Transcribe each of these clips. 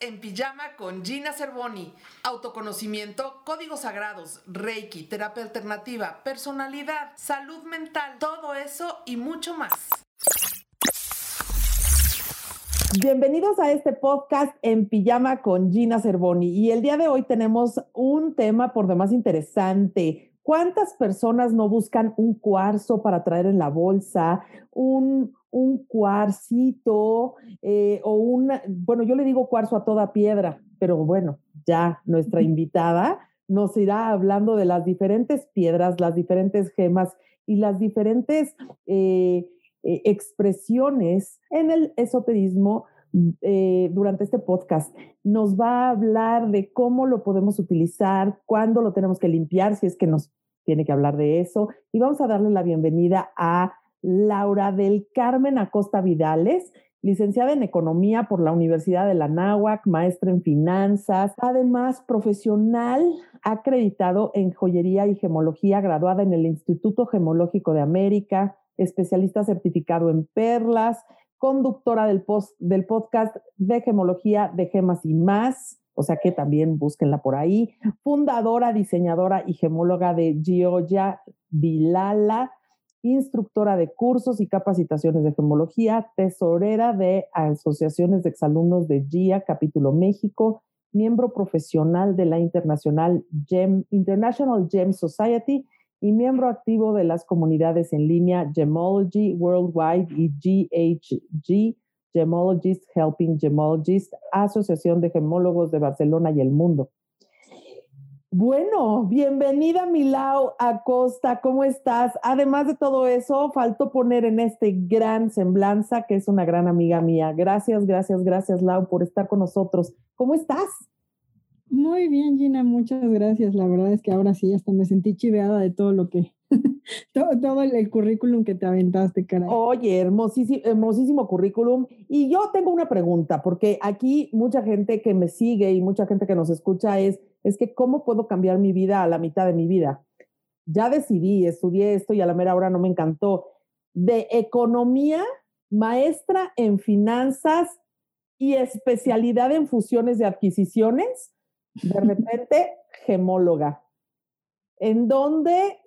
En Pijama con Gina Cervoni. Autoconocimiento, códigos sagrados, Reiki, terapia alternativa, personalidad, salud mental, todo eso y mucho más. Bienvenidos a este podcast En Pijama con Gina Cervoni. Y el día de hoy tenemos un tema por demás interesante ¿Cuántas personas no buscan un cuarzo para traer en la bolsa, un, un cuarcito eh, o una, bueno, yo le digo cuarzo a toda piedra, pero bueno, ya nuestra invitada nos irá hablando de las diferentes piedras, las diferentes gemas y las diferentes eh, eh, expresiones en el esoterismo durante este podcast. Nos va a hablar de cómo lo podemos utilizar, cuándo lo tenemos que limpiar, si es que nos tiene que hablar de eso. Y vamos a darle la bienvenida a Laura del Carmen Acosta Vidales, licenciada en Economía por la Universidad de la Náhuac, maestra en Finanzas, además profesional acreditado en Joyería y Gemología, graduada en el Instituto Gemológico de América, especialista certificado en perlas, conductora del, post, del podcast de Gemología de Gemas y más, o sea que también búsquenla por ahí. Fundadora, diseñadora y gemóloga de Gioia Vilala, instructora de cursos y capacitaciones de gemología, tesorera de asociaciones de exalumnos de GIA, capítulo México, miembro profesional de la International Gem, International Gem Society y miembro activo de las comunidades en línea Gemology Worldwide y GHG Gemologists Helping Gemologists, Asociación de Gemólogos de Barcelona y el mundo. Bueno, bienvenida Milau Acosta, ¿cómo estás? Además de todo eso, faltó poner en este gran semblanza, que es una gran amiga mía. Gracias, gracias, gracias Lau por estar con nosotros. ¿Cómo estás? Muy bien, Gina, muchas gracias. La verdad es que ahora sí hasta me sentí chiveada de todo lo que todo, el, currículum que te aventaste, caray. Oye, hermosísimo, hermosísimo currículum. Y yo tengo una pregunta, porque aquí mucha gente que me sigue y mucha gente que nos escucha es, es que ¿cómo puedo cambiar mi vida a la mitad de mi vida? Ya decidí, estudié esto y a la mera hora no me encantó. De economía, maestra en finanzas y especialidad en fusiones de adquisiciones, de repente gemóloga. En donde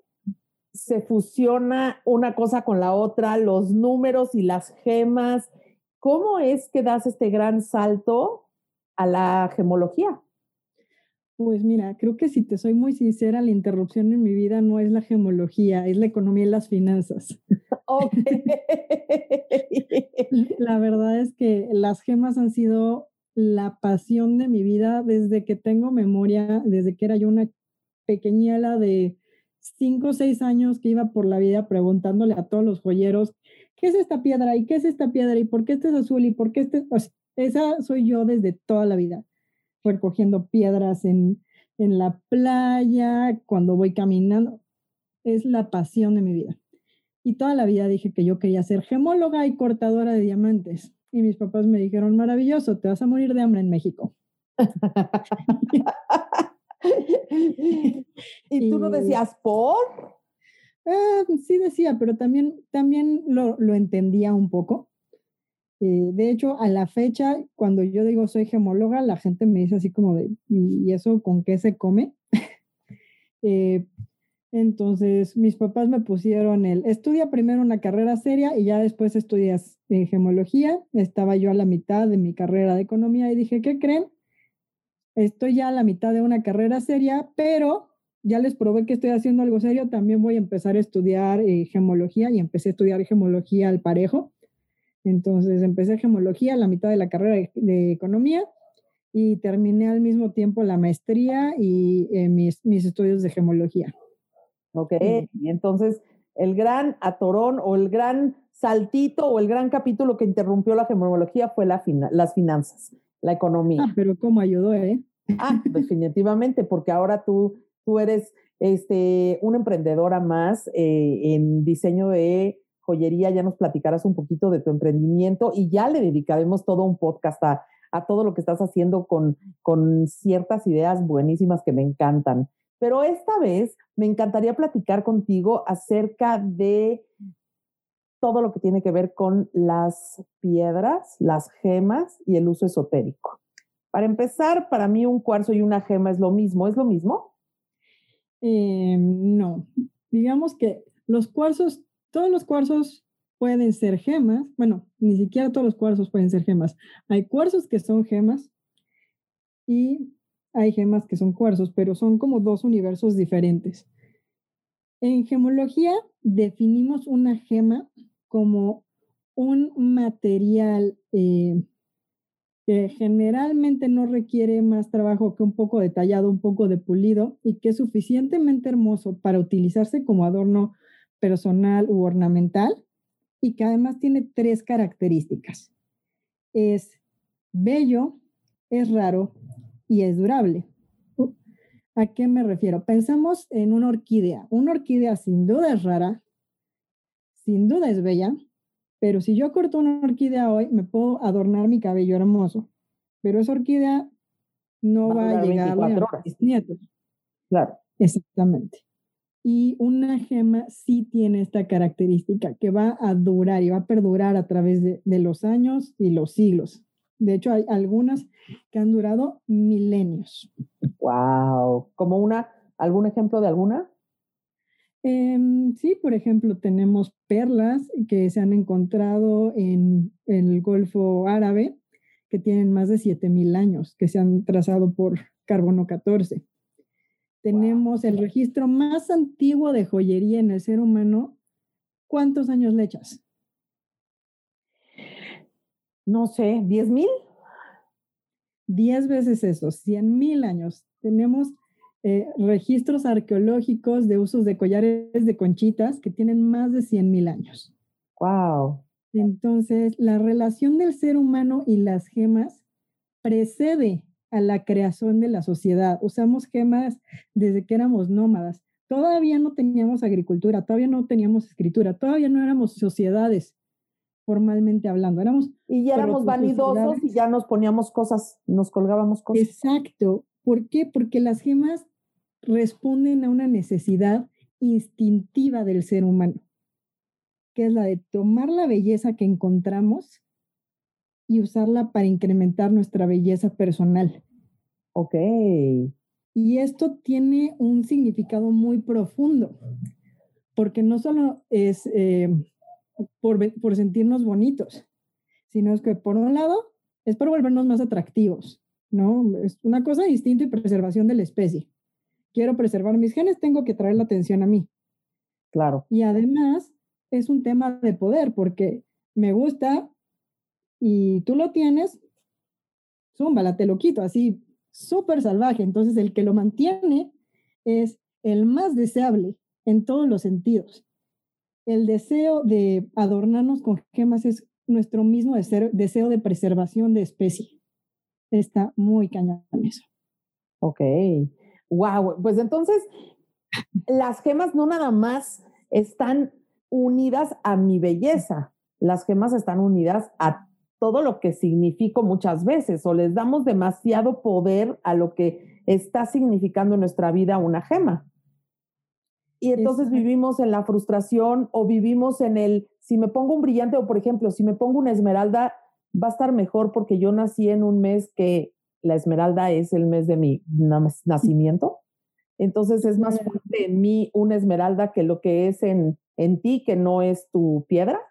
se fusiona una cosa con la otra, los números y las gemas. ¿Cómo es que das este gran salto a la gemología? Pues mira, creo que si te soy muy sincera, la interrupción en mi vida no es la gemología, es la economía y las finanzas. la verdad es que las gemas han sido la pasión de mi vida desde que tengo memoria, desde que era yo una pequeñela de cinco o seis años que iba por la vida preguntándole a todos los joyeros, ¿qué es esta piedra? ¿Y qué es esta piedra? ¿Y por qué este es azul? ¿Y por qué este? esa soy yo desde toda la vida, recogiendo piedras en, en la playa, cuando voy caminando. Es la pasión de mi vida. Y toda la vida dije que yo quería ser gemóloga y cortadora de diamantes. Y mis papás me dijeron, maravilloso, te vas a morir de hambre en México. ¿Y tú no decías por? Ah, sí decía, pero también, también lo, lo entendía un poco. Eh, de hecho, a la fecha, cuando yo digo soy gemóloga, la gente me dice así como de, ¿y eso con qué se come? Eh, entonces, mis papás me pusieron el, estudia primero una carrera seria y ya después estudias eh, gemología. Estaba yo a la mitad de mi carrera de economía y dije, ¿qué creen? estoy ya a la mitad de una carrera seria, pero ya les probé que estoy haciendo algo serio, también voy a empezar a estudiar gemología y empecé a estudiar gemología al parejo. Entonces empecé gemología a la mitad de la carrera de, economía y terminé al mismo tiempo la maestría y eh, mis, mis, estudios de gemología. Ok, y entonces el gran atorón o el gran saltito o el gran capítulo que interrumpió la gemología fue la las finanzas la economía. Ah, pero cómo ayudó, ¿eh? Ah, definitivamente, porque ahora tú, tú eres este, una emprendedora más eh, en diseño de joyería, ya nos platicarás un poquito de tu emprendimiento y ya le dedicaremos todo un podcast a, a todo lo que estás haciendo con, con ciertas ideas buenísimas que me encantan. Pero esta vez me encantaría platicar contigo acerca de todo lo que tiene que ver con las piedras, las gemas y el uso esotérico. Para empezar, para mí un cuarzo y una gema es lo mismo. ¿Es lo mismo? Eh, no. Digamos que los cuarzos, todos los cuarzos pueden ser gemas. Bueno, ni siquiera todos los cuarzos pueden ser gemas. Hay cuarzos que son gemas y hay gemas que son cuarzos, pero son como dos universos diferentes. En gemología definimos una gema como un material eh, que generalmente no requiere más trabajo que un poco detallado, un poco de pulido y que es suficientemente hermoso para utilizarse como adorno personal u ornamental y que además tiene tres características. Es bello, es raro y es durable. ¿A qué me refiero? Pensamos en una orquídea. Una orquídea sin duda es rara, sin duda es bella, pero si yo corto una orquídea hoy, me puedo adornar mi cabello hermoso. Pero esa orquídea no va, a llegar a mis nietos. Claro. Exactamente. Y una gema sí tiene esta característica que va a durar y va a perdurar a través de, de los años y los siglos. De hecho, hay algunas que han durado milenios. Wow. ¿Como una, algún ejemplo de alguna? Em, sí, por ejemplo, tenemos perlas que se han encontrado en, el Golfo Árabe, que tienen más de 7000 años, que se han trazado por carbono 14. Tenemos el registro más antiguo de joyería en el ser humano. ¿Cuántos años le echas? No sé, ¿10 mil? Diez veces eso, 100 mil años. Tenemos eh, registros arqueológicos de usos de collares de conchitas que tienen más de 100.000 años. ¡Wow! Entonces, la relación del ser humano y las gemas precede a la creación de la sociedad. Usamos gemas desde que éramos nómadas. Todavía no teníamos agricultura, todavía no teníamos escritura, todavía no éramos sociedades formalmente hablando. Éramos y ya éramos vanidosos y ya nos poníamos cosas, nos colgábamos cosas. Exacto. ¿Por qué? Porque las gemas responden a una necesidad instintiva del ser humano, que es la de tomar la belleza que encontramos y usarla para incrementar nuestra belleza personal. Ok. Y esto tiene un significado muy profundo, porque no solo es eh, por, por sentirnos bonitos, sino es que por un lado es para volvernos más atractivos, ¿no? Es una cosa distinta y preservación de la especie quiero preservar mis genes, tengo que traer la atención a mí. Claro. Y además es un tema de poder porque me gusta y tú lo tienes, zúmbala, te lo quito, así súper salvaje. Entonces el que lo mantiene es el más deseable en todos los sentidos. El deseo de adornarnos con gemas es nuestro mismo deseo, deseo de preservación de especie. Está muy cañón eso. Ok. Wow, pues entonces las gemas no nada más están unidas a mi belleza, las gemas están unidas a todo lo que significo muchas veces o les damos demasiado poder a lo que está significando en nuestra vida una gema. Y entonces vivimos en la frustración o vivimos en el, si me pongo un brillante o por ejemplo, si me pongo una esmeralda, va a estar mejor porque yo nací en un mes que la esmeralda es el mes de mi nacimiento. Entonces es más fuerte en mí una esmeralda que lo que es en, en ti, que no es tu piedra.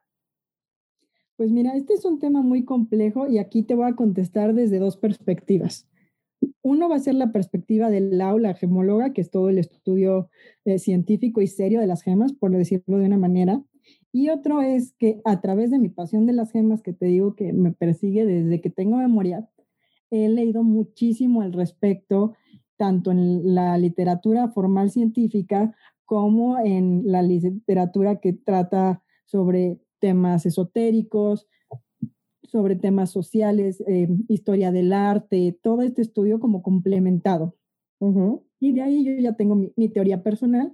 Pues mira, este es un tema muy complejo y aquí te voy a contestar desde dos perspectivas. Uno va a ser la perspectiva del aula gemóloga, que es todo el estudio eh, científico y serio de las gemas, por decirlo de una manera. Y otro es que a través de mi pasión de las gemas, que te digo que me persigue desde que tengo memoria, he leído muchísimo al respecto, tanto en la literatura formal científica como en la literatura que trata sobre temas esotéricos, sobre temas sociales, eh, historia del arte, todo este estudio como complementado. Y de ahí yo ya tengo mi, teoría personal,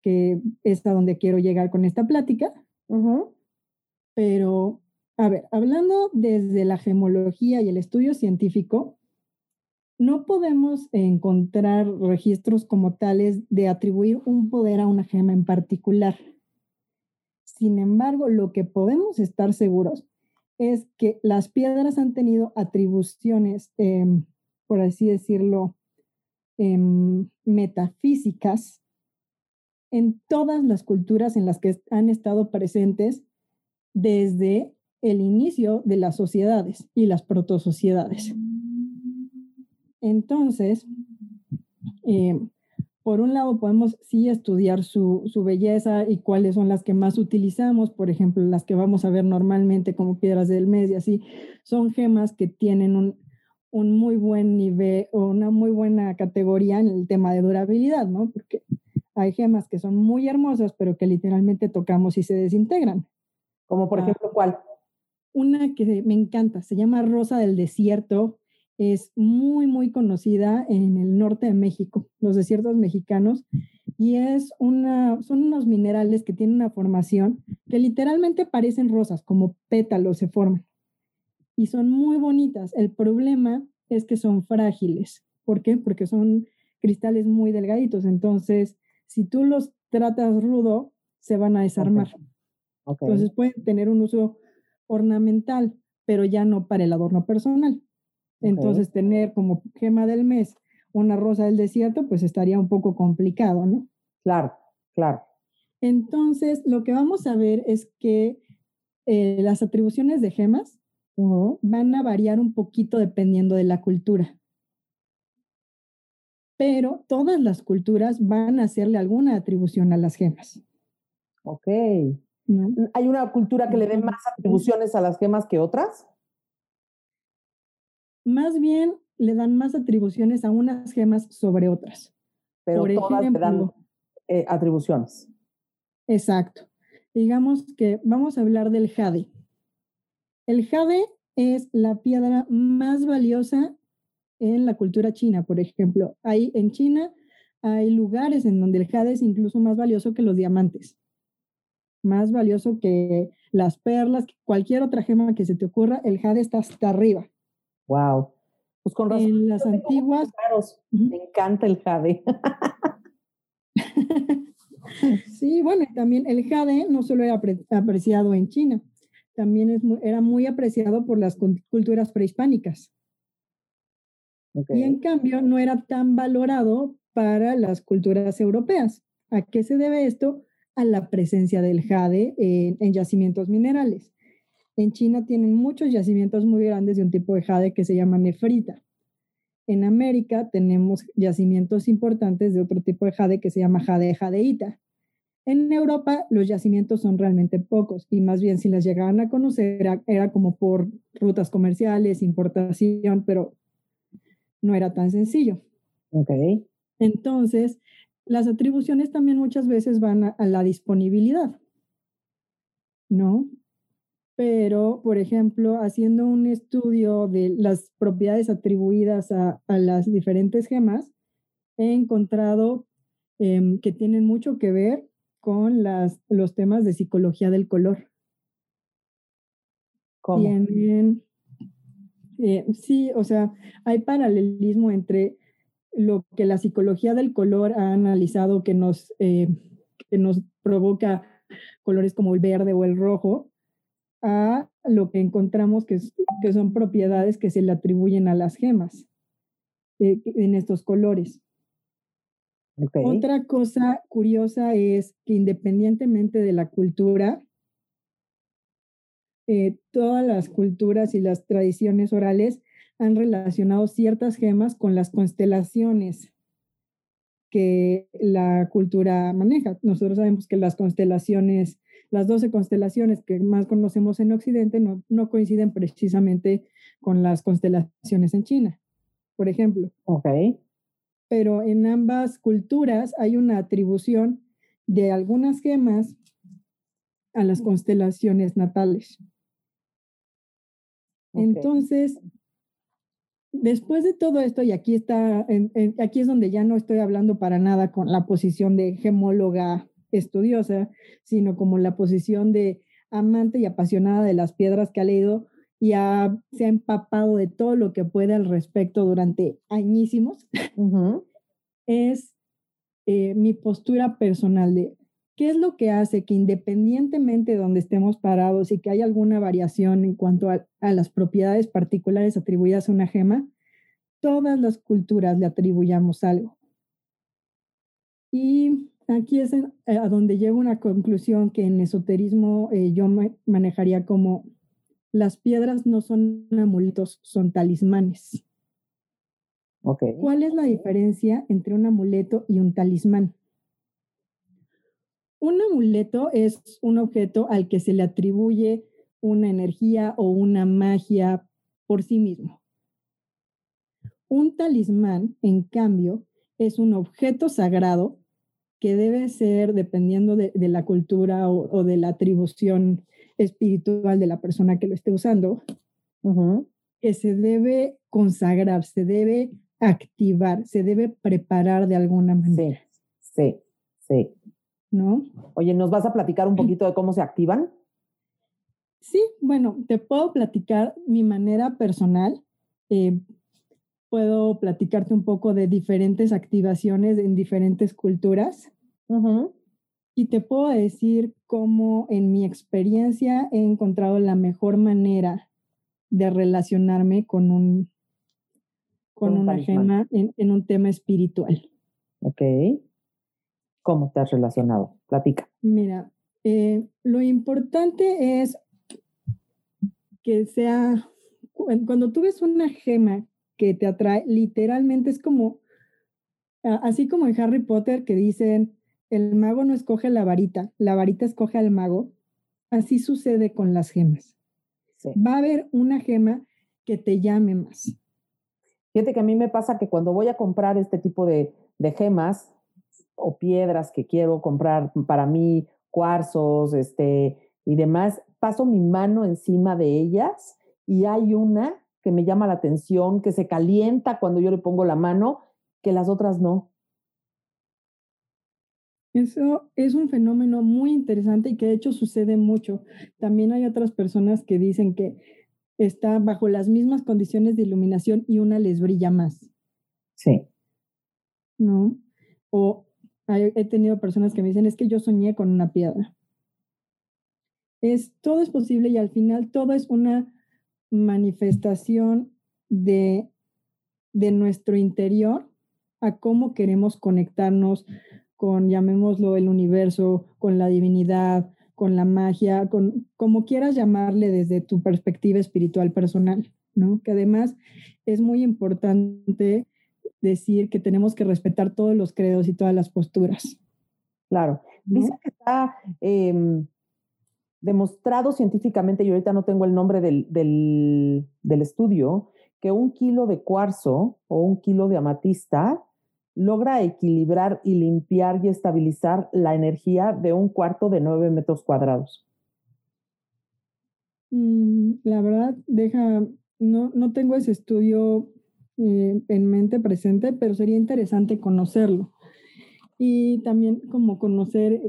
que es a donde quiero llegar con esta plática. Pero a ver, hablando desde la gemología y el estudio científico, no podemos encontrar registros como tales de atribuir un poder a una gema en particular. Sin embargo, lo que podemos estar seguros es que las piedras han tenido atribuciones em, por así decirlo, em, metafísicas en todas las culturas en las que han estado presentes desde el inicio de las sociedades y las protosociedades. Entonces, em, por un lado podemos sí estudiar su, belleza y cuáles son las que más utilizamos, por ejemplo, las que vamos a ver normalmente como piedras del mes y así, son gemas que tienen un, un muy buen nivel o una muy buena categoría en el tema de durabilidad, ¿no? Porque hay gemas que son muy hermosas, pero que literalmente tocamos y se desintegran. Como por ah, ejemplo, ¿cuál? Una que me encanta, se llama Rosa del Desierto es muy, muy conocida en el norte de México, los desiertos mexicanos, y es una, son unos minerales que tienen una formación que literalmente parecen rosas, como pétalos se forman. Y son muy bonitas. El problema es que son frágiles. ¿Por qué? Porque son cristales muy delgaditos. Entonces, si tú los tratas rudo, se van a desarmar. Entonces pueden tener un uso ornamental, pero ya no para el adorno personal. Entonces, tener como gema del mes una rosa del desierto, pues estaría un poco complicado, ¿no? Claro, claro. Entonces, lo que vamos a ver es que eh, las atribuciones de gemas van a variar un poquito dependiendo de la cultura. Pero todas las culturas van a hacerle alguna atribución a las gemas. Ok. ¿Hay una cultura que le dé más atribuciones a las gemas que otras? Más bien le dan más atribuciones a unas gemas sobre otras. Pero todas le dan eh, atribuciones. Exacto. Digamos que vamos a hablar del jade. El jade es la piedra más valiosa en la cultura china, por ejemplo. Hay en China hay lugares en donde el jade es incluso más valioso que los diamantes. Más valioso que las perlas, cualquier otra gema que se te ocurra, el jade está hasta arriba. Wow. Pues con razón. En las antiguas. Me encanta el jade. sí, bueno, también el jade no solo era apreciado en China, también es era muy apreciado por las culturas prehispánicas. Y en cambio no era tan valorado para las culturas europeas. ¿A qué se debe esto? A la presencia del jade en yacimientos minerales. En China tienen muchos yacimientos muy grandes de un tipo de jade que se llama nefrita. En América tenemos yacimientos importantes de otro tipo de jade que se llama jade jadeíta. En Europa los yacimientos son realmente pocos y más bien si las llegaban a conocer era, como por rutas comerciales, importación, pero no era tan sencillo. Ok. Entonces, las atribuciones también muchas veces van a la disponibilidad, ¿no? Pero, por ejemplo, haciendo un estudio de las propiedades atribuidas a, las diferentes gemas, he encontrado em, que tienen mucho que ver con las, los temas de psicología del color. ¿Cómo? Tienen, eh, sí, o sea, hay paralelismo entre lo que la psicología del color ha analizado que nos, eh, que nos provoca colores como el verde o el rojo, a lo que encontramos que, que son propiedades que se le atribuyen a las gemas eh, en estos colores. Otra cosa curiosa es que independientemente de la cultura, eh, todas las culturas y las tradiciones orales han relacionado ciertas gemas con las constelaciones que la cultura maneja. Nosotros sabemos que las constelaciones las 12 constelaciones que más conocemos en Occidente no, no coinciden precisamente con las constelaciones en China, por ejemplo. Ok. Pero en ambas culturas hay una atribución de algunas gemas a las constelaciones natales. Entonces, después de todo esto, y aquí está, aquí es donde ya no estoy hablando para nada con la posición de gemóloga estudiosa, sino como la posición de amante y apasionada de las piedras que ha leído y se ha empapado de todo lo que puede al respecto durante añísimos, es eh, mi postura personal de qué es lo que hace que independientemente de donde estemos parados y que haya alguna variación en cuanto a, a las propiedades particulares atribuidas a una gema, todas las culturas le atribuyamos algo. Y aquí es a donde llego una conclusión que en esoterismo eh, yo manejaría como las piedras no son amuletos, son talismanes. Okay. ¿Cuál es la diferencia entre un amuleto y un talismán? Un amuleto es un objeto al que se le atribuye una energía o una magia por sí mismo. Un talismán, en cambio, es un objeto sagrado que debe ser, dependiendo de, la cultura o, de la atribución espiritual de la persona que lo esté usando, que se debe consagrar, se debe activar, se debe preparar de alguna manera. Sí, sí. ¿No? Oye, ¿nos vas a platicar un poquito de cómo se activan? Sí, bueno, te puedo platicar mi manera personal. Eh, puedo platicarte un poco de diferentes activaciones en diferentes culturas. Y te puedo decir cómo en mi experiencia he encontrado la mejor manera de relacionarme con un con, una gema en, un tema espiritual. Ok. ¿Cómo te has relacionado? Platica. Mira, eh, lo importante es que sea, cuando tú ves una gema que te atrae, literalmente es como, así como en Harry Potter que dicen, el mago no escoge la varita, la varita escoge al mago, así sucede con las gemas. Va a haber una gema que te llame más. Fíjate que a mí me pasa que cuando voy a comprar este tipo de, de gemas o piedras que quiero comprar para mí, cuarzos, este, y demás, paso mi mano encima de ellas y hay una que me llama la atención, que se calienta cuando yo le pongo la mano, que las otras no. Eso es un fenómeno muy interesante y que de hecho sucede mucho. También hay otras personas que dicen que está bajo las mismas condiciones de iluminación y una les brilla más. Sí. ¿No? O he tenido personas que me dicen, es que yo soñé con una piedra. Es, todo es posible y al final todo es una manifestación de, de nuestro interior a cómo queremos conectarnos con, llamémoslo, el universo, con la divinidad, con la magia, con como quieras llamarle desde tu perspectiva espiritual personal, ¿no? Que además es muy importante decir que tenemos que respetar todos los credos y todas las posturas. Claro. Dice que está em, demostrado científicamente, y ahorita no tengo el nombre del, del, estudio, que un kilo de cuarzo o un kilo de amatista logra equilibrar y limpiar y estabilizar la energía de un cuarto de nueve metros cuadrados. Mm, la verdad, deja, no, no tengo ese estudio eh, en mente presente, pero sería interesante conocerlo. Y también como conocer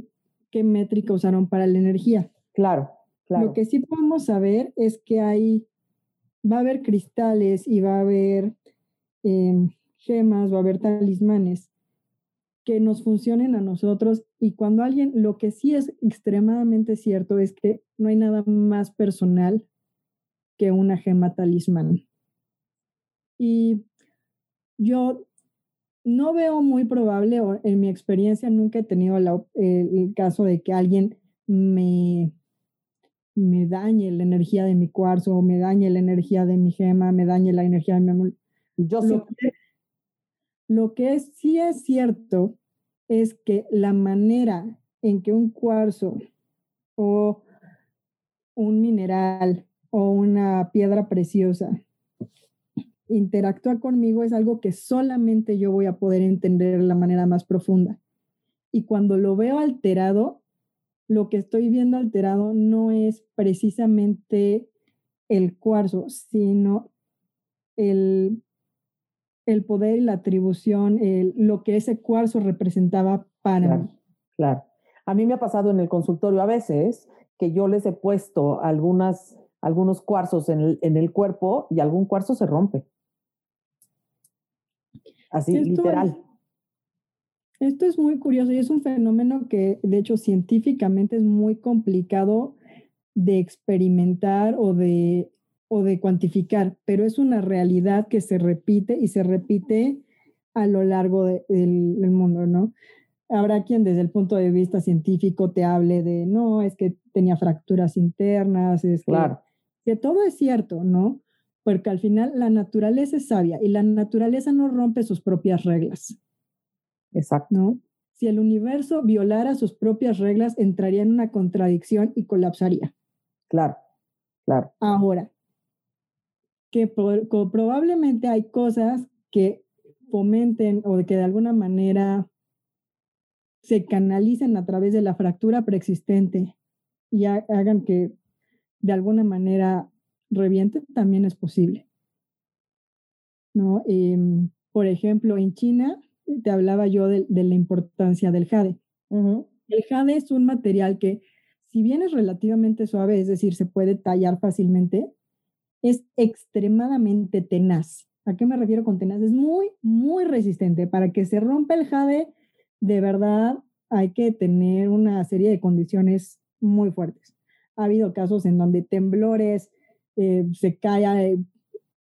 qué métrica usaron para la energía. Claro, claro. Lo que sí podemos saber es que hay, va a haber cristales y va a haber em, gemas, va a haber talismanes que nos funcionen a nosotros y cuando alguien, lo que sí es extremadamente cierto es que no hay nada más personal que una gema talismán. Y yo no veo muy probable, o en mi experiencia nunca he tenido el caso de que alguien me, me dañe la energía de mi cuarzo, me dañe la energía de mi gema, me dañe la energía de mi... Yo sí. Lo que sí es cierto es que la manera en que un cuarzo o un mineral o una piedra preciosa interactúa conmigo es algo que solamente yo voy a poder entender de la manera más profunda. Y cuando lo veo alterado, lo que estoy viendo alterado no es precisamente el cuarzo, sino el el poder y la atribución, lo que ese cuarzo representaba para mí. Claro. A mí me ha pasado en el consultorio a veces que yo les he puesto algunas, algunos cuarzos en el, en el cuerpo y algún cuarzo se rompe. Así, literal. Esto es muy curioso y es un fenómeno que, de hecho, científicamente es muy complicado de experimentar o de o de cuantificar, pero es una realidad que se repite y se repite a lo largo del mundo, ¿no? Habrá quien desde el punto de vista científico te hable de, no, es que tenía fracturas internas, es claro. que, todo es cierto, ¿no? Porque al final la naturaleza es sabia y la naturaleza no rompe sus propias reglas. Exacto. ¿No? Si el universo violara sus propias reglas, entraría en una contradicción y colapsaría. Claro, claro. Ahora, que probablemente hay cosas que fomenten o que de alguna manera se canalicen a través de la fractura preexistente y hagan que de alguna manera reviente, también es posible. ¿No? Em, por ejemplo, en China, te hablaba yo de, la importancia del jade. El jade es un material que, si bien es relativamente suave, es decir, se puede tallar fácilmente, es extremadamente tenaz. ¿A qué me refiero con tenaz? Es muy, muy resistente. Para que se rompa el jade, de verdad hay que tener una serie de condiciones muy fuertes. Ha habido casos en donde temblores, eh, se cae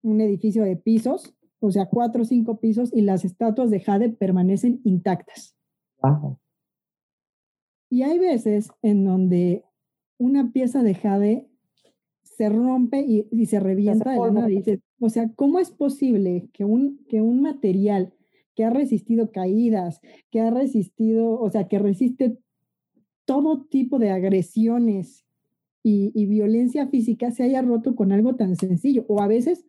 un edificio de pisos, o sea, cuatro o cinco pisos, y las estatuas de jade permanecen intactas. Y hay veces en donde una pieza de jade se rompe y, se revienta de la o sea, ¿cómo es posible que un, que un material que ha resistido caídas, que ha resistido, o sea, que resiste todo tipo de agresiones y, y, violencia física se haya roto con algo tan sencillo o a veces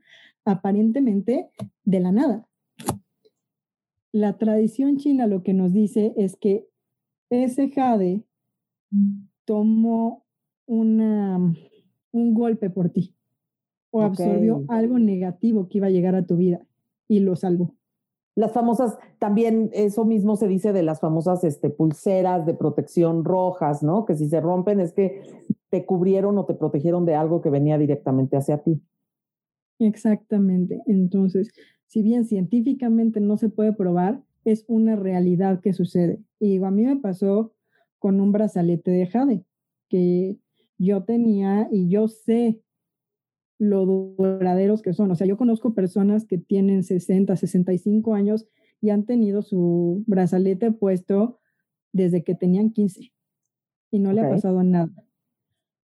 aparentemente de la nada. La tradición china lo que nos dice es que ese jade tomó una, un golpe por ti o absorbió algo negativo que iba a llegar a tu vida y lo salvó. Las famosas, también eso mismo se dice de las famosas este, pulseras de protección rojas, ¿no? Que si se rompen es que te cubrieron o te protegieron de algo que venía directamente hacia ti. Exactamente. Entonces, si bien científicamente no se puede probar, es una realidad que sucede. Y a mí me pasó con un brazalete de jade que yo tenía y yo sé lo duraderos que son. O sea, yo conozco personas que tienen 60, 65 años y han tenido su brazalete puesto desde que tenían 15 y no le ha pasado nada.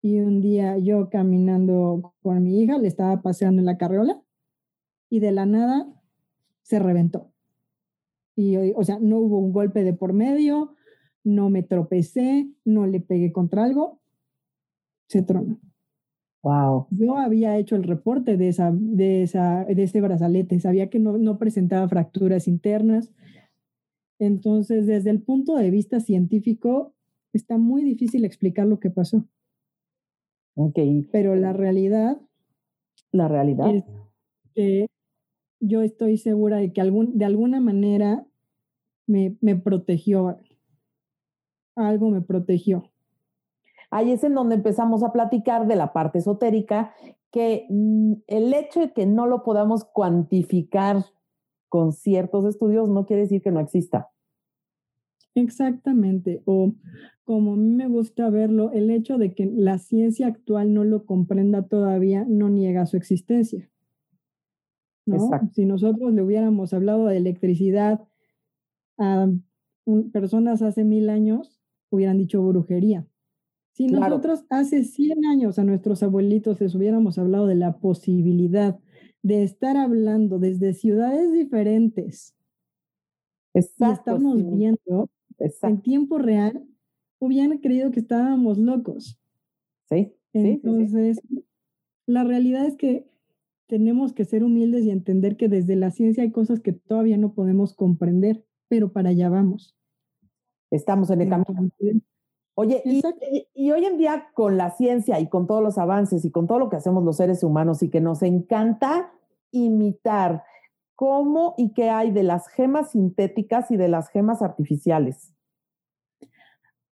Y un día yo caminando con mi hija, le estaba paseando en la carriola y de la nada se reventó. Y, o sea, no hubo un golpe de por medio, no me tropecé, no le pegué contra algo, se tronó. Wow. Yo había hecho el reporte de, esa, de, esa, de ese brazalete, sabía que no, no presentaba fracturas internas. Entonces, desde el punto de vista científico, está muy difícil explicar lo que pasó. Ok. Pero la realidad. La realidad. Es que yo estoy segura de que algún, de alguna manera me, me protegió. Algo me protegió. Ahí es en donde empezamos a platicar de la parte esotérica, que mm, el hecho de que no lo podamos cuantificar con ciertos estudios no quiere decir que no exista. Exactamente, o como a mí me gusta verlo, el hecho de que la ciencia actual no lo comprenda todavía no niega su existencia. ¿no? Si nosotros le hubiéramos hablado de electricidad a personas hace mil años, hubieran dicho brujería. Si nosotros hace 100 años a nuestros abuelitos les hubiéramos hablado de la posibilidad de estar hablando desde ciudades diferentes Exacto, y estarnos viendo en tiempo real, hubieran creído que estábamos locos. Sí. Entonces, la realidad es que tenemos que ser humildes y entender que desde la ciencia hay cosas que todavía no podemos comprender, pero para allá vamos. Estamos en el camino. Oye, y, hoy en día con la ciencia y con todos los avances y con todo lo que hacemos los seres humanos y que nos encanta imitar, ¿cómo y qué hay de las gemas sintéticas y de las gemas artificiales?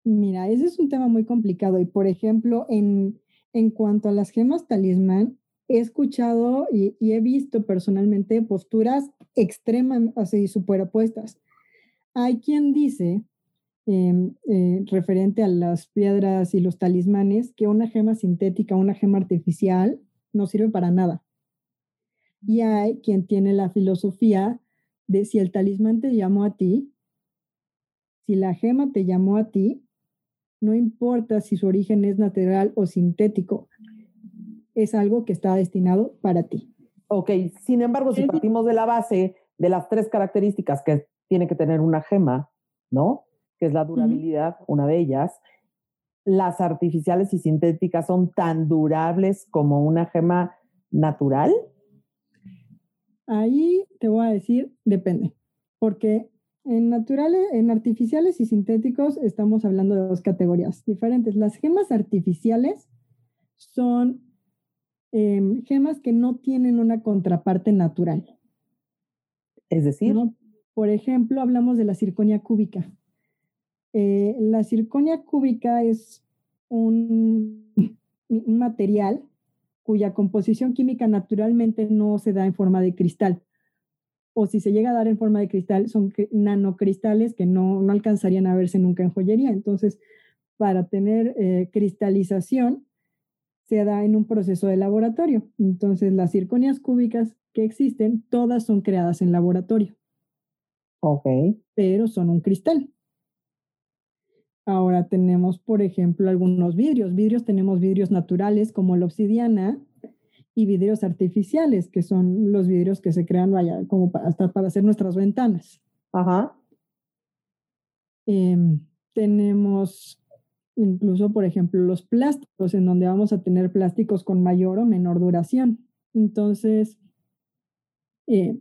Mira, ese es un tema muy complicado y, por ejemplo, en, en cuanto a las gemas talismán, he escuchado y, he visto personalmente posturas extremas, así superpuestas. Hay quien dice Em, eh, referente a las piedras y los talismanes que una gema sintética, una gema artificial no sirve para nada. Y hay quien tiene la filosofía de si el talismán te llamó a ti, si la gema te llamó a ti, no importa si su origen es natural o sintético, es algo que está destinado para ti. Ok, sin embargo, si partimos de la base de las tres características que tiene que tener una gema, ¿no? Que es la durabilidad, una de ellas, las artificiales y sintéticas son tan durables como una gema natural? Ahí te voy a decir, depende, porque en naturales, en artificiales y sintéticos estamos hablando de dos categorías diferentes. Las gemas artificiales son em, gemas que no tienen una contraparte natural. Es decir, por ejemplo, hablamos de la circonia cúbica. Eh, la circonia cúbica es un, material cuya composición química naturalmente no se da en forma de cristal. O si se llega a dar en forma de cristal, son nanocristales que no, alcanzarían a verse nunca en joyería. Entonces, para tener eh, cristalización, se da en un proceso de laboratorio. Entonces, las circonias cúbicas que existen, todas son creadas en laboratorio. Ok. Pero son un cristal. Ahora tenemos, por ejemplo, algunos vidrios. Vidrios tenemos vidrios naturales como la obsidiana y vidrios artificiales, que son los vidrios que se crean, vaya, como para, hasta para hacer nuestras ventanas. Ajá. Em, tenemos incluso, por ejemplo, los plásticos, en donde vamos a tener plásticos con mayor o menor duración. Entonces, eh,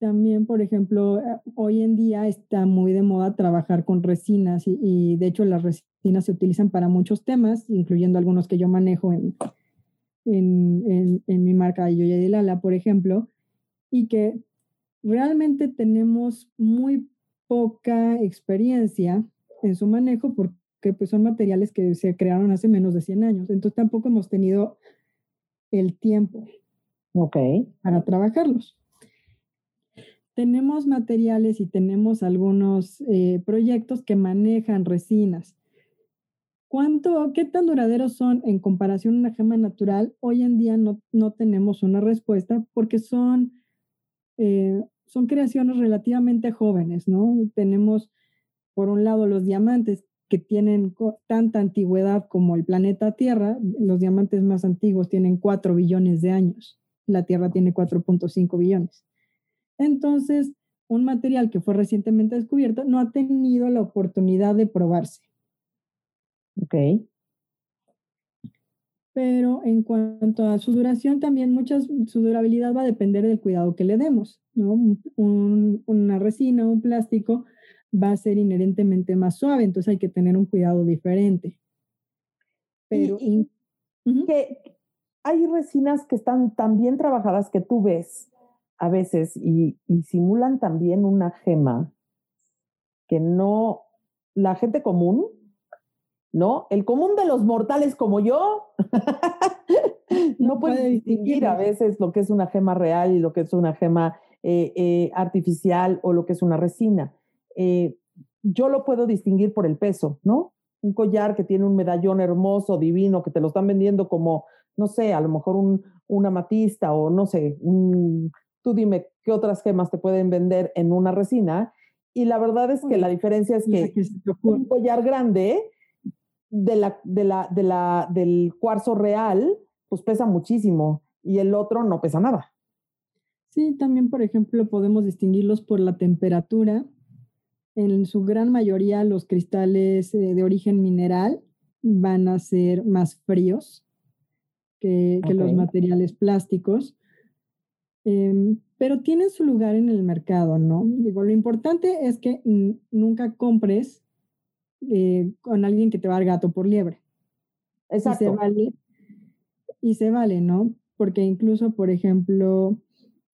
también, por ejemplo, eh, hoy en día está muy de moda trabajar con resinas y, de hecho las resinas se utilizan para muchos temas, incluyendo algunos que yo manejo en, en, en, mi marca de Yoya de Lala, por ejemplo, y que realmente tenemos muy poca experiencia en su manejo porque pues, son materiales que se crearon hace menos de 100 años. Entonces tampoco hemos tenido el tiempo okay. para trabajarlos tenemos materiales y tenemos algunos eh, proyectos que manejan resinas. ¿Cuánto, qué tan duraderos son en comparación a una gema natural? Hoy en día no, no tenemos una respuesta porque son, eh, son creaciones relativamente jóvenes, ¿no? Tenemos, por un lado, los diamantes que tienen tanta antigüedad como el planeta Tierra. Los diamantes más antiguos tienen 4 billones de años. La Tierra tiene 4.5 billones. Entonces, un material que fue recientemente descubierto no ha tenido la oportunidad de probarse. Ok. Pero en cuanto a su duración, también muchas, su durabilidad va a depender del cuidado que le demos. ¿no? una resina, un plástico va a ser inherentemente más suave, entonces hay que tener un cuidado diferente. Pero hay resinas que están tan bien trabajadas que tú ves a veces y, simulan también una gema que no, la gente común, ¿no? El común de los mortales como yo, no puede distinguir a veces lo que es una gema real y lo que es una gema eh, eh, artificial o lo que es una resina. Eh, yo lo puedo distinguir por el peso, ¿no? Un collar que tiene un medallón hermoso, divino, que te lo están vendiendo como, no sé, a lo mejor un, un amatista o no sé, un, tú dime qué otras gemas te pueden vender en una resina. Y la verdad es que la diferencia es que un collar grande de la, de la, de la, del cuarzo real, pues pesa muchísimo y el otro no pesa nada. Sí, también, por ejemplo, podemos distinguirlos por la temperatura. En su gran mayoría, los cristales eh, de origen mineral van a ser más fríos que, que los materiales plásticos. Em, pero tienen su lugar en el mercado, ¿no? Digo, lo importante es que nunca compres eh, con alguien que te va a dar gato por liebre. Exacto. Y se vale, y se vale ¿no? Porque incluso, por ejemplo,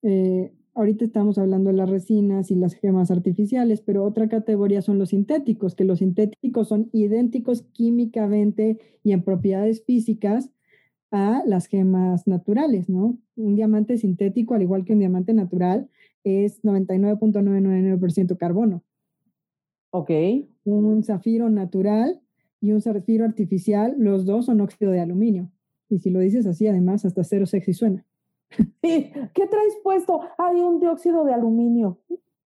eh, ahorita estamos hablando de las resinas y las gemas artificiales, pero otra categoría son los sintéticos, que los sintéticos son idénticos químicamente y en propiedades físicas a las gemas naturales, ¿no? Un diamante sintético, al igual que un diamante natural, es 99.999% carbono. Ok. Un zafiro natural y un zafiro artificial, los dos son óxido de aluminio. Y si lo dices así, además, hasta cero sexy suena. ¿qué traes puesto? Hay un dióxido de aluminio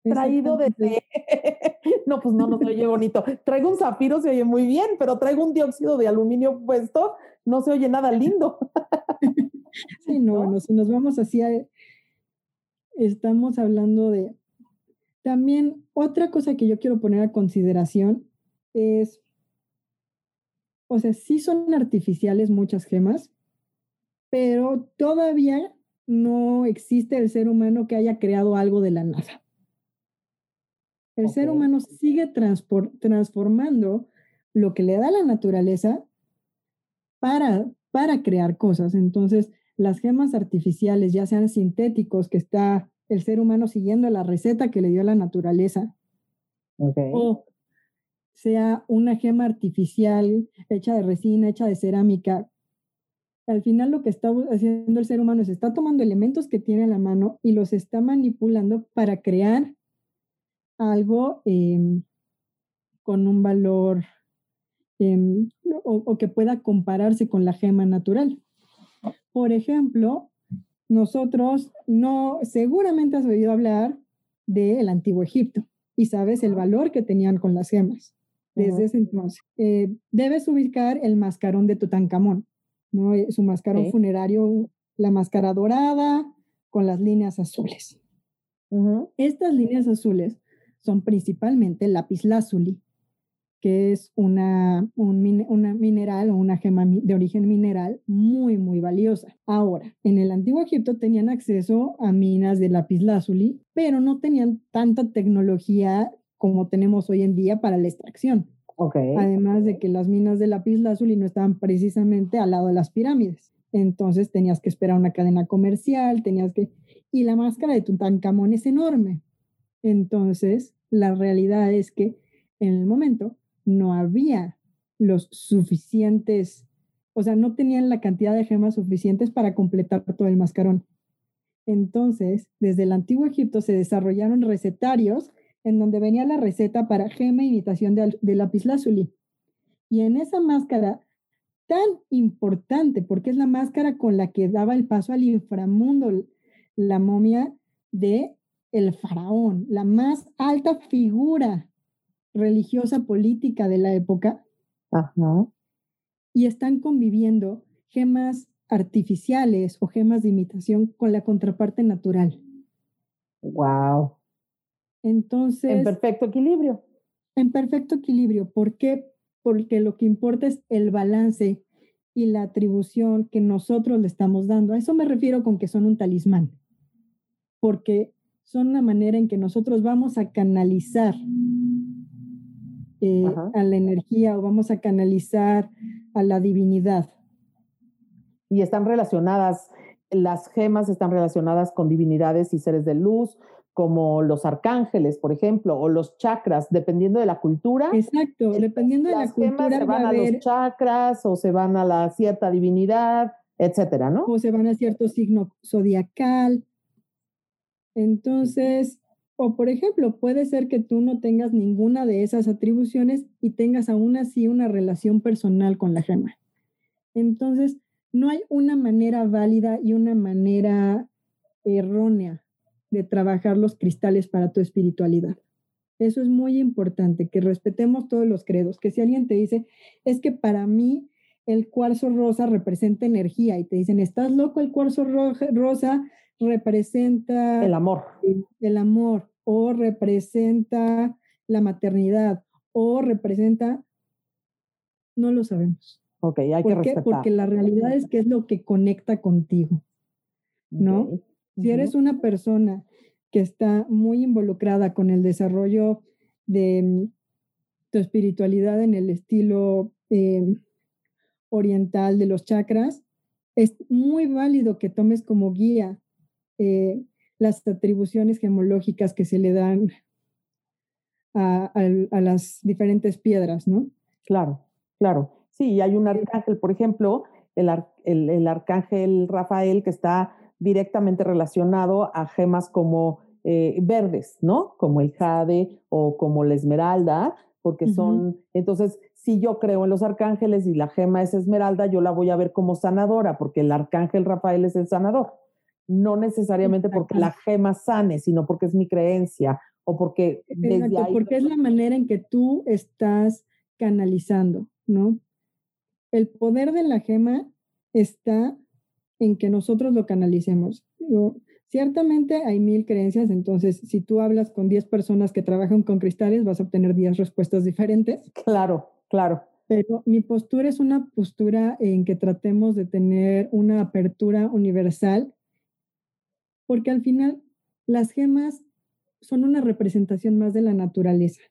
traído desde... no, pues no, no se oye bonito. Traigo un zafiro, se oye muy bien, pero traigo un dióxido de aluminio puesto, no se oye nada lindo. sí, no, bueno, si nos vamos así, estamos hablando de... También otra cosa que yo quiero poner a consideración es, o sea, sí son artificiales muchas gemas, pero todavía no existe el ser humano que haya creado algo de la nada. El ser humano sigue transformando lo que le da la naturaleza para, para crear cosas. Entonces, las gemas artificiales, ya sean sintéticos, que está el ser humano siguiendo la receta que le dio la naturaleza, o sea una gema artificial hecha de resina, hecha de cerámica. Al final lo que está haciendo el ser humano es está tomando elementos que tiene a la mano y los está manipulando para crear algo em, con un valor em, o, que pueda compararse con la gema natural. Por ejemplo, nosotros no, seguramente has oído hablar del antiguo Egipto y sabes el valor que tenían con las gemas desde ese entonces. Eh, debes ubicar el mascarón de Tutankamón, ¿no? Eh, su mascarón funerario, la máscara dorada con las líneas azules. Estas líneas azules son principalmente lápiz lazuli, que es una, un, una mineral o una gema de origen mineral muy, muy valiosa. Ahora, en el antiguo Egipto tenían acceso a minas de lápiz lazuli, pero no tenían tanta tecnología como tenemos hoy en día para la extracción. Okay. Además de que las minas de lápiz lazuli no estaban precisamente al lado de las pirámides. Entonces tenías que esperar una cadena comercial, tenías que... Y la máscara de Tutankamón es enorme. Entonces, la realidad es que en el momento no había los suficientes, o sea, no tenían la cantidad de gemas suficientes para completar todo el mascarón. Entonces, desde el antiguo Egipto se desarrollaron recetarios en donde venía la receta para gema e imitación de, de lapislázuli. Y en esa máscara tan importante, porque es la máscara con la que daba el paso al inframundo la momia de el faraón, la más alta figura religiosa política de la época. Y están conviviendo gemas artificiales o gemas de imitación con la contraparte natural. Wow. Entonces. En perfecto equilibrio. En perfecto equilibrio. ¿Por qué? Porque lo que importa es el balance y la atribución que nosotros le estamos dando. A eso me refiero con que son un talismán. Porque son una manera en que nosotros vamos a canalizar eh, a la energía o vamos a canalizar a la divinidad. Y están relacionadas, las gemas están relacionadas con divinidades y seres de luz, como los arcángeles, por ejemplo, o los chakras, dependiendo de la cultura. Exacto, dependiendo de la cultura. Gemas se van a, los chakras o se van a la cierta divinidad, etcétera, ¿no? O se van a cierto signo zodiacal. Entonces, o por ejemplo, puede ser que tú no tengas ninguna de esas atribuciones y tengas aún así una relación personal con la gema. Entonces, no hay una manera válida y una manera errónea de trabajar los cristales para tu espiritualidad. Eso es muy importante, que respetemos todos los credos, que si alguien te dice, es que para mí el cuarzo rosa representa energía y te dicen, ¿estás loco? El cuarzo rosa representa el amor. El, amor o representa la maternidad o representa, no lo sabemos. Ok, hay que respetar. Porque la realidad es que es lo que conecta contigo, ¿no? Si eres una persona que está muy involucrada con el desarrollo de mm, tu espiritualidad en el estilo em, oriental de los chakras, es muy válido que tomes como guía eh, las atribuciones gemológicas que se le dan a, las diferentes piedras, ¿no? Claro, claro. Sí, hay un arcángel, por ejemplo, el, el, arcángel Rafael, que está directamente relacionado a gemas como eh, verdes, ¿no? Como el jade o como la esmeralda, porque son, entonces, si yo creo en los arcángeles y la gema es esmeralda, yo la voy a ver como sanadora, porque el arcángel Rafael es el sanador. No necesariamente porque la gema sane, sino porque es mi creencia o porque desde ahí porque es la manera en que tú estás canalizando, ¿no? El poder de la gema está en que nosotros lo canalicemos. Ciertamente hay mil creencias, entonces si tú hablas con 10 personas que trabajan con cristales, vas a obtener 10 respuestas diferentes. Claro, claro. Pero mi postura es una postura en que tratemos de tener una apertura universal, porque al final las gemas son una representación más de la naturaleza.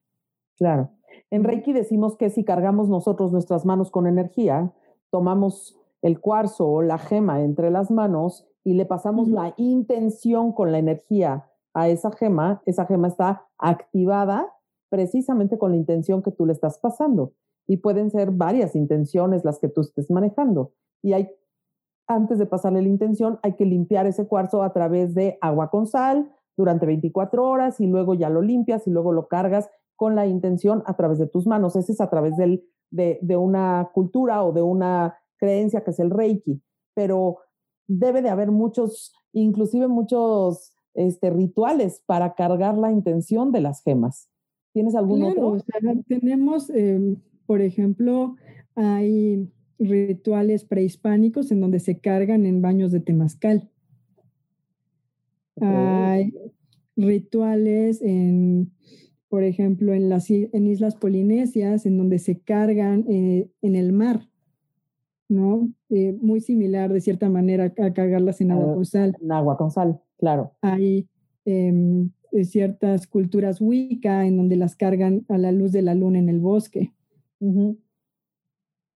Claro. En Reiki decimos que si cargamos nosotros nuestras manos con energía, tomamos el cuarzo o la gema entre las manos y le pasamos la intención con la energía a esa gema, esa gema está activada precisamente con la intención que tú le estás pasando. Y pueden ser varias intenciones las que tú estés manejando. Y hay, antes de pasarle la intención, hay que limpiar ese cuarzo a través de agua con sal durante 24 horas y luego ya lo limpias y luego lo cargas con la intención a través de tus manos. Ese es a través del, de, de una cultura o de una creencia que es el Reiki. Pero debe de haber muchos, inclusive muchos este, rituales para cargar la intención de las gemas. ¿Tienes algún otro? tenemos, em, por ejemplo, hay rituales prehispánicos en donde se cargan en baños de temazcal. Hay rituales en, por ejemplo, en las en islas polinesias en donde se cargan eh, en el mar. ¿no? Eh, muy similar de cierta manera a cargarlas en agua con sal. En agua con sal, claro. Hay em, eh, ciertas culturas Wicca en donde las cargan a la luz de la luna en el bosque.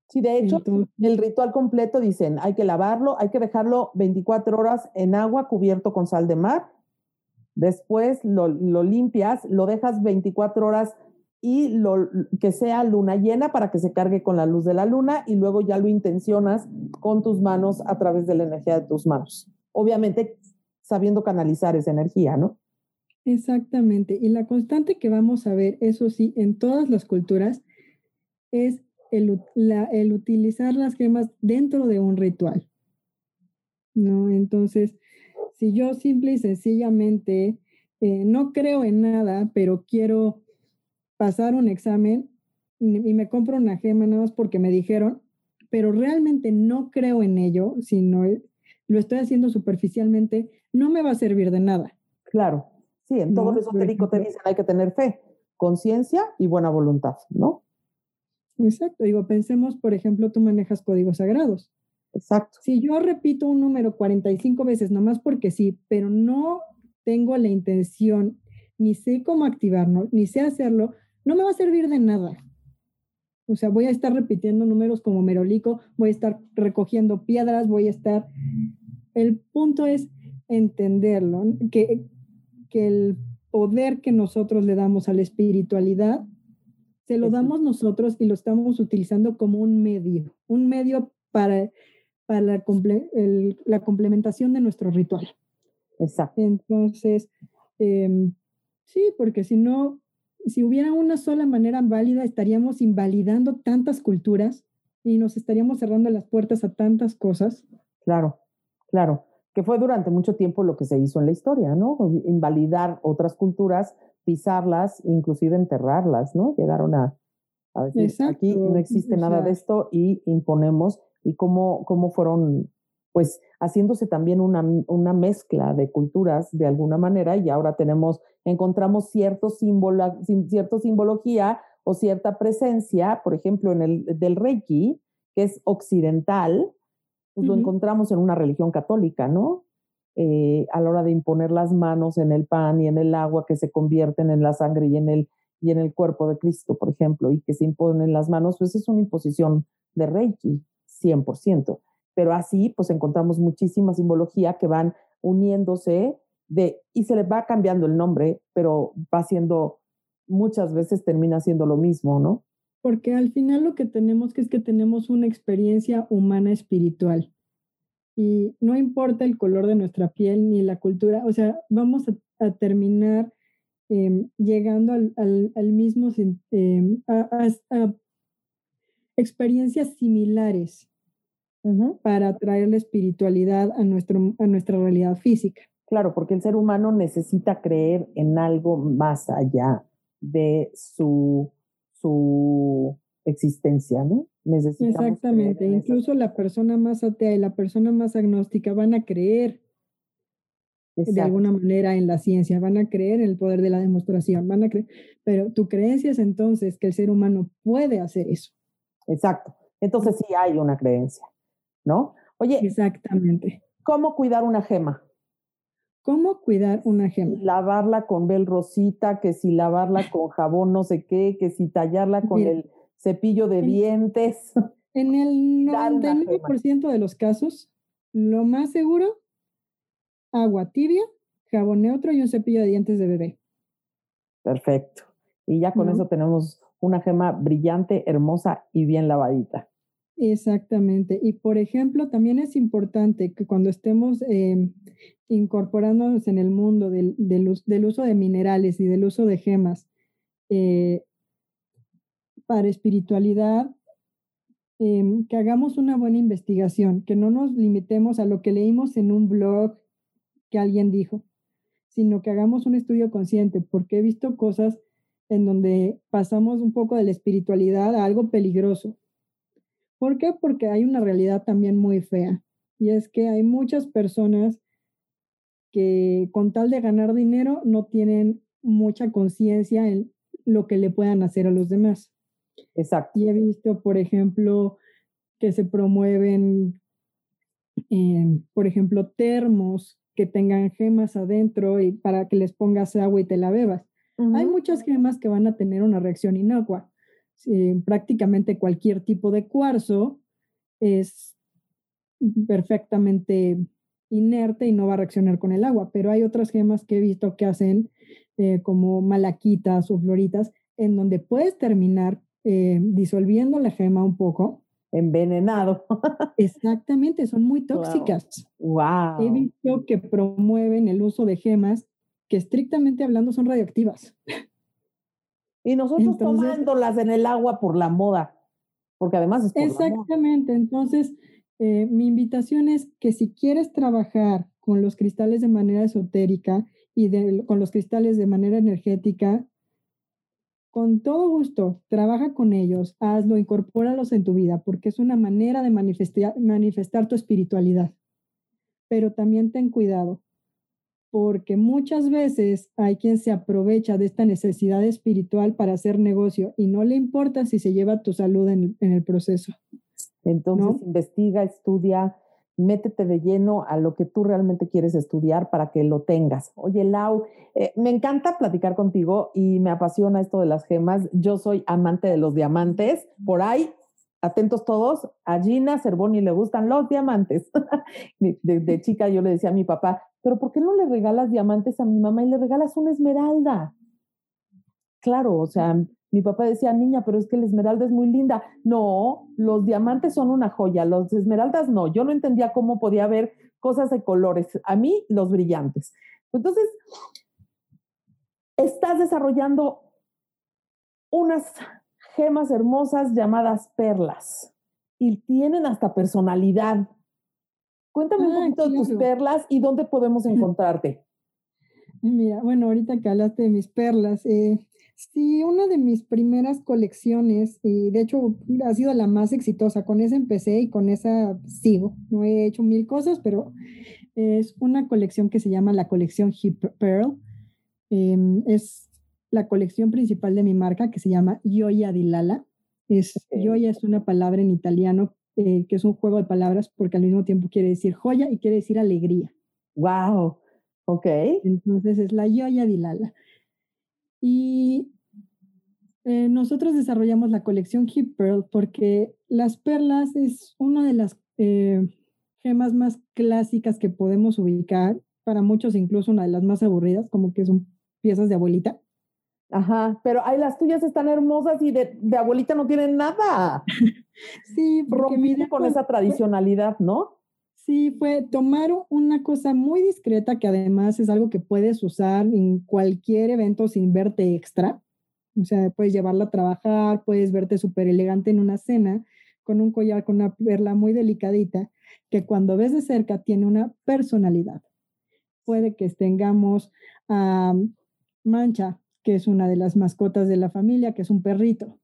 Sí, de hecho, el ritual completo dicen, hay que lavarlo, hay que dejarlo 24 horas en agua cubierto con sal de mar. Después lo, lo limpias, lo dejas 24 horas y lo, que sea luna llena para que se cargue con la luz de la luna y luego ya lo intencionas con tus manos a través de la energía de tus manos. Obviamente sabiendo canalizar esa energía, ¿no? Exactamente. Y la constante que vamos a ver, eso sí, en todas las culturas, es el, el utilizar las gemas dentro de un ritual. ¿No? Entonces, si yo simple y sencillamente eh, no creo en nada, pero quiero pasar un examen y me compro una gema nada más porque me dijeron, pero realmente no creo en ello, sino lo estoy haciendo superficialmente, no me va a servir de nada. Claro, sí, en todo esotérico te dicen hay que tener fe, conciencia y buena voluntad, ¿no? Exacto, digo, pensemos, por ejemplo, tú manejas códigos sagrados. Exacto. Si yo repito un número 45 veces, nomás porque sí, pero no tengo la intención, ni sé cómo activarlo, ni sé hacerlo, no me va a servir de nada. O sea, voy a estar repitiendo números como merolico, voy a estar recogiendo piedras, voy a estar... El punto es entenderlo, que, que el poder que nosotros le damos a la espiritualidad, se lo damos nosotros y lo estamos utilizando como un medio, un medio para, para la, la complementación de nuestro ritual. Exacto. Entonces, em, sí, porque si no, si hubiera una sola manera válida, estaríamos invalidando tantas culturas y nos estaríamos cerrando las puertas a tantas cosas. Claro, claro, que fue durante mucho tiempo lo que se hizo en la historia, ¿no? Invalidar otras culturas, pisarlas, inclusive enterrarlas, ¿no? Llegaron a, decir, aquí no existe nada de esto y imponemos, y cómo, cómo fueron pues haciéndose también una, una, mezcla de culturas de alguna manera y ahora tenemos, encontramos cierto símbolo, cierta simbología o cierta presencia, por ejemplo, en el del Reiki, que es occidental, pues lo encontramos en una religión católica, ¿no? Eh, a la hora de imponer las manos en el pan y en el agua que se convierten en la sangre y en el, y en el cuerpo de Cristo, por ejemplo, y que se imponen las manos, pues es una imposición de Reiki, 100% pero así pues encontramos muchísima simbología que van uniéndose y se le va cambiando el nombre, pero va siendo, muchas veces termina siendo lo mismo, ¿no? Porque al final lo que tenemos que es que tenemos una experiencia humana espiritual. Y no importa el color de nuestra piel ni la cultura, o sea, vamos a, a terminar em, llegando al, mismo, em, a, experiencias similares para traer la espiritualidad a, nuestro, a nuestra realidad física. Claro, porque el ser humano necesita creer en algo más allá de su, su existencia, ¿no? Exactamente, incluso la persona más atea y la persona más agnóstica van a creer de alguna manera en la ciencia, van a creer en el poder de la demostración, van a creer, pero tu creencia es entonces que el ser humano puede hacer eso. Exacto, entonces sí hay una creencia, ¿no? Oye, exactamente. ¿Cómo cuidar una gema? ¿Cómo cuidar una gema? Lavarla con bel rosita, que si lavarla con jabón no sé qué, que si tallarla con el cepillo de dientes. En el 99% de los casos, lo más seguro, agua tibia, jabón neutro y un cepillo de dientes de bebé. Perfecto. Y ya con eso tenemos una gema brillante, hermosa y bien lavadita. Exactamente. Y por ejemplo, también es importante que cuando estemos em, incorporándonos en el mundo del, del, uso de minerales y del uso de gemas eh, para espiritualidad, em, que hagamos una buena investigación, que no nos limitemos a lo que leímos en un blog que alguien dijo, sino que hagamos un estudio consciente, porque he visto cosas en donde pasamos un poco de la espiritualidad a algo peligroso ¿Por qué? Porque hay una realidad también muy fea y es que hay muchas personas que con tal de ganar dinero no tienen mucha conciencia en lo que le puedan hacer a los demás. Exacto. Y he visto, por ejemplo, que se promueven, eh, por ejemplo, termos que tengan gemas adentro y para que les pongas agua y te la bebas. Hay muchas gemas que van a tener una reacción inocua, prácticamente cualquier tipo de cuarzo es perfectamente inerte y no va a reaccionar con el agua, pero hay otras gemas que he visto que hacen eh, como malaquitas o floritas, en donde puedes terminar eh, disolviendo la gema un poco. Envenenado. Exactamente, son muy tóxicas. Wow. He visto que promueven el uso de gemas que estrictamente hablando son radioactivas. Y nosotros tomándolas en el agua por la moda, porque además es por Exactamente, entonces eh, mi invitación es que si quieres trabajar con los cristales de manera esotérica y con los cristales de manera energética, con todo gusto, trabaja con ellos, hazlo, incorpóralos en tu vida, porque es una manera de manifestar tu espiritualidad. Pero también ten cuidado, porque muchas veces hay quien se aprovecha de esta necesidad espiritual para hacer negocio y no le importa si se lleva tu salud en, el proceso. Entonces, investiga, estudia, métete de lleno a lo que tú realmente quieres estudiar para que lo tengas. Oye, Lau, eh, me encanta platicar contigo y me apasiona esto de las gemas. Yo soy amante de los diamantes. Por ahí atentos todos, a Gina Cervoni le gustan los diamantes. de, chica yo le decía a mi papá, pero ¿por qué no le regalas diamantes a mi mamá y le regalas una esmeralda? Claro, o sea, mi papá decía, niña, pero es que la esmeralda es muy linda. No, los diamantes son una joya, los esmeraldas no. Yo no entendía cómo podía haber cosas de colores. A mí, los brillantes. Entonces, estás desarrollando unas gemas hermosas llamadas perlas y tienen hasta personalidad. Cuéntame un ah, poquito de tus perlas y dónde podemos encontrarte. Mira, bueno, ahorita que hablaste de mis perlas, eh, sí, una de mis primeras colecciones, y de hecho ha sido la más exitosa, con esa empecé y con esa sigo. No he hecho mil cosas, pero es una colección que se llama la colección Hip Pearl. Em, es la colección principal de mi marca que se llama Gioia di Lala. Es, Gioia es una palabra en italiano eh, que es un juego de palabras porque al mismo tiempo quiere decir joya y quiere decir alegría. ¡Wow! Ok. Entonces es la Gioia di Lala. Y eh, nosotros desarrollamos la colección Hip Pearl porque las perlas es una de las eh, gemas más clásicas que podemos ubicar, para muchos incluso una de las más aburridas, como que son piezas de abuelita. Ajá, pero ay, las tuyas están hermosas y de, abuelita no tienen nada. sí, porque con esa tradicionalidad, ¿no? Sí, fue tomar una cosa muy discreta que además es algo que puedes usar en cualquier evento sin verte extra. O sea, puedes llevarla a trabajar, puedes verte súper elegante en una cena con un collar con una perla muy delicadita que cuando ves de cerca tiene una personalidad. Puede que tengamos a Mancha, que es una de las mascotas de la familia, que es un perrito.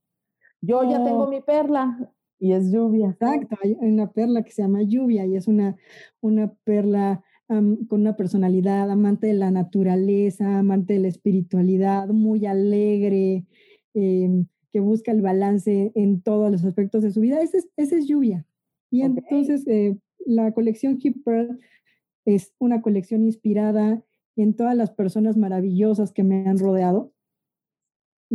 Yo ya tengo mi perla. Y es lluvia. Exacto, hay una perla que se llama lluvia y es una, una perla con una personalidad, amante de la naturaleza, amante de la espiritualidad, muy alegre, em, que busca el balance en todos los aspectos de su vida. Esa es, es lluvia. Y entonces eh, la colección Hip Pearl es una colección inspirada en todas las personas maravillosas que me han rodeado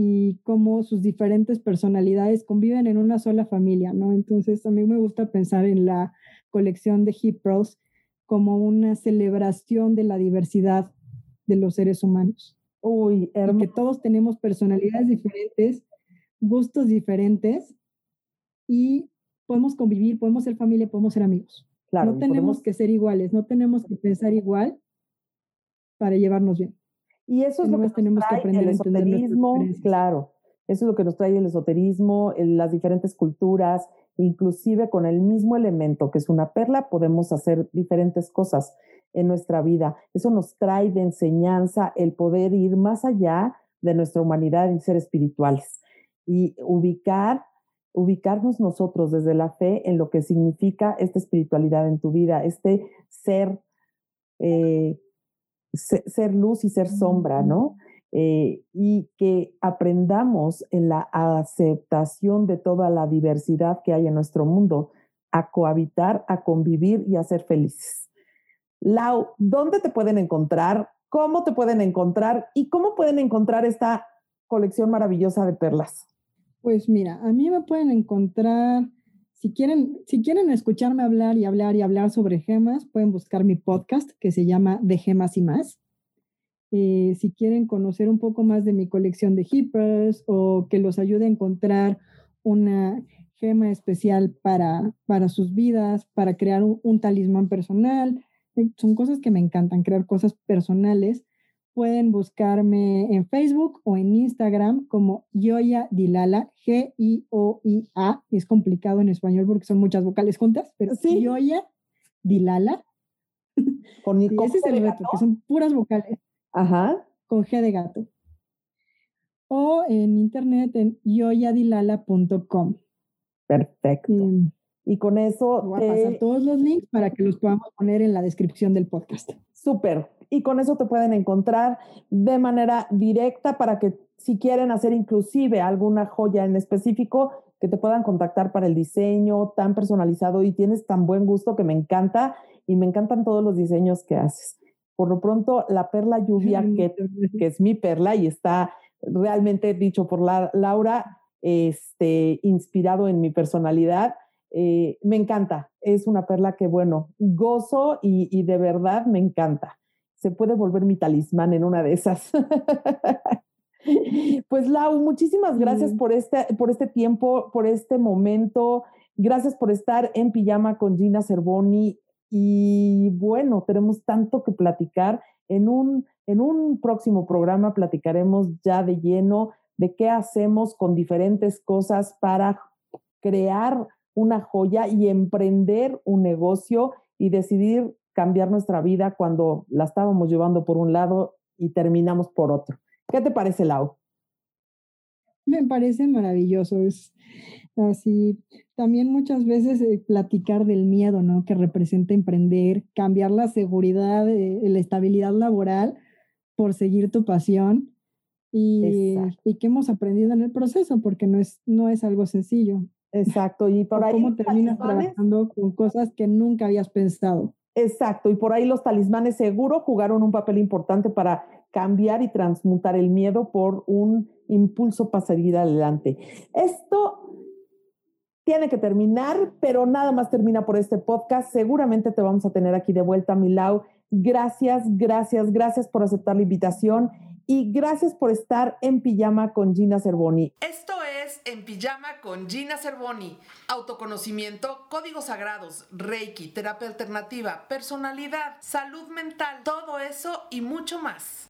y cómo sus diferentes personalidades conviven en una sola familia, ¿no? Entonces, a mí me gusta pensar en la colección de Hip Pearls como una celebración de la diversidad de los seres humanos. Uy, que todos tenemos personalidades diferentes, gustos diferentes y podemos convivir, podemos ser familia, podemos ser amigos. Claro, no tenemos que ser iguales, no tenemos que pensar igual para llevarnos bien. Y eso es lo que tenemos que aprender el esoterismo, claro. Eso es lo que nos trae el esoterismo, las diferentes culturas, inclusive con el mismo elemento que es una perla, podemos hacer diferentes cosas en nuestra vida. Eso nos trae de enseñanza el poder ir más allá de nuestra humanidad y ser espirituales y ubicar, ubicarnos nosotros desde la fe en lo que significa esta espiritualidad en tu vida, este ser eh, ser luz y ser sombra, ¿no? Eh, y que aprendamos en la aceptación de toda la diversidad que hay en nuestro mundo, a cohabitar, a convivir y a ser felices. Lau, ¿dónde te pueden encontrar? ¿Cómo te pueden encontrar? ¿Y cómo pueden encontrar esta colección maravillosa de perlas? Pues mira, a mí me pueden encontrar si quieren, si quieren escucharme hablar y hablar y hablar sobre gemas, pueden buscar mi podcast que se llama De Gemas y más. Eh, si quieren conocer un poco más de mi colección de hippers o que los ayude a encontrar una gema especial para, para sus vidas, para crear un talismán personal, eh, son cosas que me encantan, crear cosas personales pueden buscarme en Facebook o en Instagram como Yoya Dilala, G-I-O-I-A. Es complicado en español porque son muchas vocales juntas, pero sí. Yoya Dilala. Con, ese es el reto, que son puras vocales. Ajá. Con G de gato. O en internet en yoyadilala.com. Perfecto. y con eso. Voy a pasar todos los links para que los podamos poner en la descripción del podcast. Súper y con eso te pueden encontrar de manera directa para que si quieren hacer inclusive alguna joya en específico, que te puedan contactar para el diseño tan personalizado y tienes tan buen gusto que me encanta y me encantan todos los diseños que haces. Por lo pronto, la perla lluvia, que, que es mi perla y está realmente dicho por la, Laura, este, inspirado en mi personalidad, eh, me encanta. Es una perla que, bueno, gozo y, y de verdad me encanta se puede volver mi talismán en una de esas. pues Lau, muchísimas gracias por este, por este tiempo, por este momento. Gracias por estar en pijama con Gina Cervoni. Y bueno, tenemos tanto que platicar. En un, en un próximo programa platicaremos ya de lleno de qué hacemos con diferentes cosas para crear una joya y emprender un negocio y decidir cambiar nuestra vida cuando la estábamos llevando por un lado y terminamos por otro. ¿Qué te parece, Lau? Me parece maravilloso. Es así. También muchas veces eh, platicar del miedo, ¿no? Que representa emprender, cambiar la seguridad, eh, la estabilidad laboral por seguir tu pasión y, y que hemos aprendido en el proceso, porque no es, no es algo sencillo. Exacto. Y por ahí. ¿Cómo terminas trabajando con cosas que nunca habías pensado? Exacto, y por ahí los talismanes seguro jugaron un papel importante para cambiar y transmutar el miedo por un impulso para seguir adelante. Esto tiene que terminar, pero nada más termina por este podcast. Seguramente te vamos a tener aquí de vuelta, Milau. Gracias, gracias, gracias por aceptar la invitación y gracias por estar en pijama con Gina Cervoni. Esto es en Pijama con Gina Cervoni. Autoconocimiento, códigos sagrados, reiki, terapia alternativa, personalidad, salud mental, todo eso y mucho más.